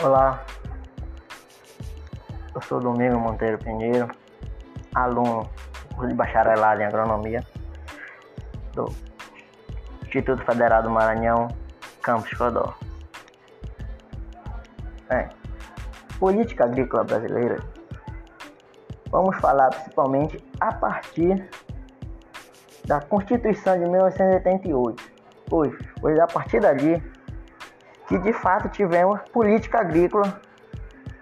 Olá, eu sou Domingo Monteiro Pinheiro, aluno de bacharelado em agronomia do Instituto Federal do Maranhão, Campus Codó. É, política agrícola brasileira, vamos falar principalmente a partir da Constituição de 1988, pois foi a partir dali que de fato tivemos política agrícola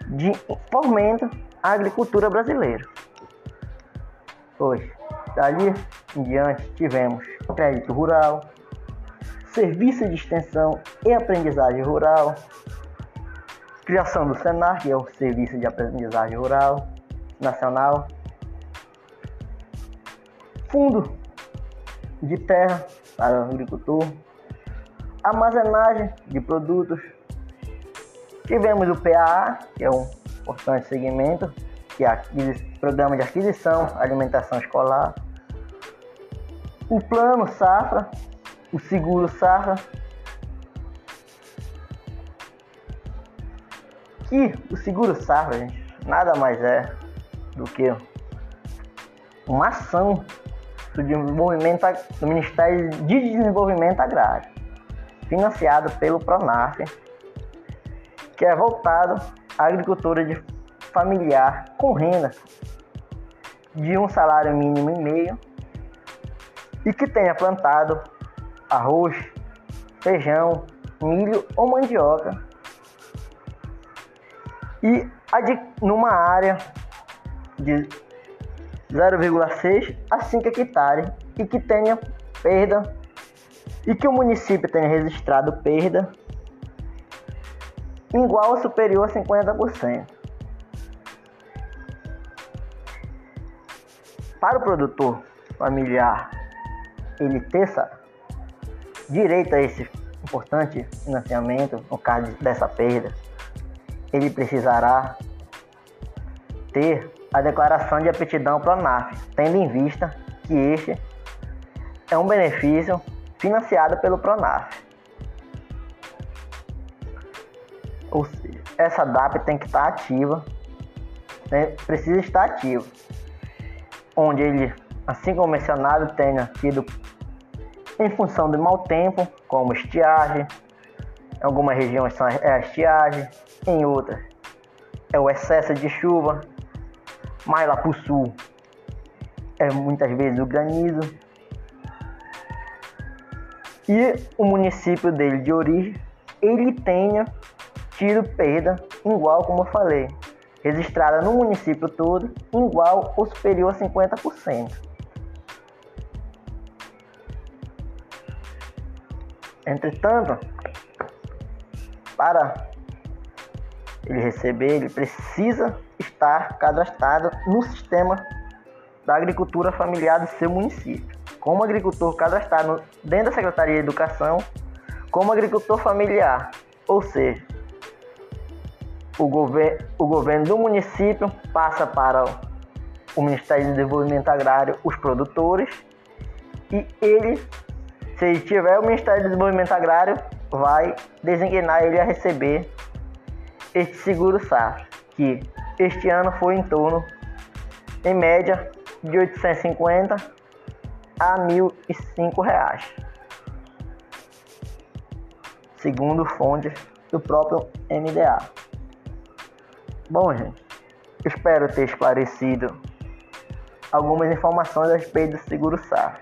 de fomento à agricultura brasileira. Pois, dali em diante tivemos crédito rural, serviço de extensão e aprendizagem rural, criação do Senar, que é o Serviço de Aprendizagem Rural Nacional, fundo de terra para o agricultor, armazenagem de produtos. Tivemos o PAA, que é um importante segmento, que é o Programa de Aquisição Alimentação Escolar. O Plano Safra, o Seguro Safra, que o Seguro Safra, gente, nada mais é do que uma ação do desenvolvimento do Ministério de Desenvolvimento Agrário financiado pelo Pronaf, que é voltado à agricultura de familiar com renda de um salário mínimo e meio e que tenha plantado arroz, feijão, milho ou mandioca e numa área de 0,6 a 5 hectares e que tenha perda e que o município tenha registrado perda igual ou superior a 50%. Para o produtor familiar, ele ter essa, direito a esse importante financiamento no caso dessa perda, ele precisará ter a declaração de aptidão para a NAF, tendo em vista que este é um benefício financiada pelo Pronaf. Ou seja, essa DAP tem que estar ativa, né? precisa estar ativa, onde ele, assim como mencionado, tenha tido em função do mau tempo, como estiagem, em algumas regiões são é a estiagem, em outras é o excesso de chuva, mais lá para o sul é muitas vezes o granizo e o município dele de origem ele tenha tido perda igual, como eu falei, registrada no município todo, igual ou superior a 50%. Entretanto, para ele receber, ele precisa estar cadastrado no sistema da agricultura familiar do seu município. Como agricultor cadastrado dentro da Secretaria de Educação, como agricultor familiar, ou seja, o, o governo do município passa para o Ministério de Desenvolvimento Agrário os produtores e ele, se ele tiver o Ministério de Desenvolvimento Agrário, vai designar ele a receber este seguro safra, que este ano foi em torno, em média, de 850 a mil e cinco reais, segundo fontes do próprio MDA. Bom, gente, espero ter esclarecido algumas informações a respeito do seguro SAF.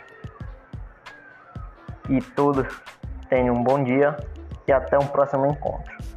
E todos tenham um bom dia e até um próximo encontro.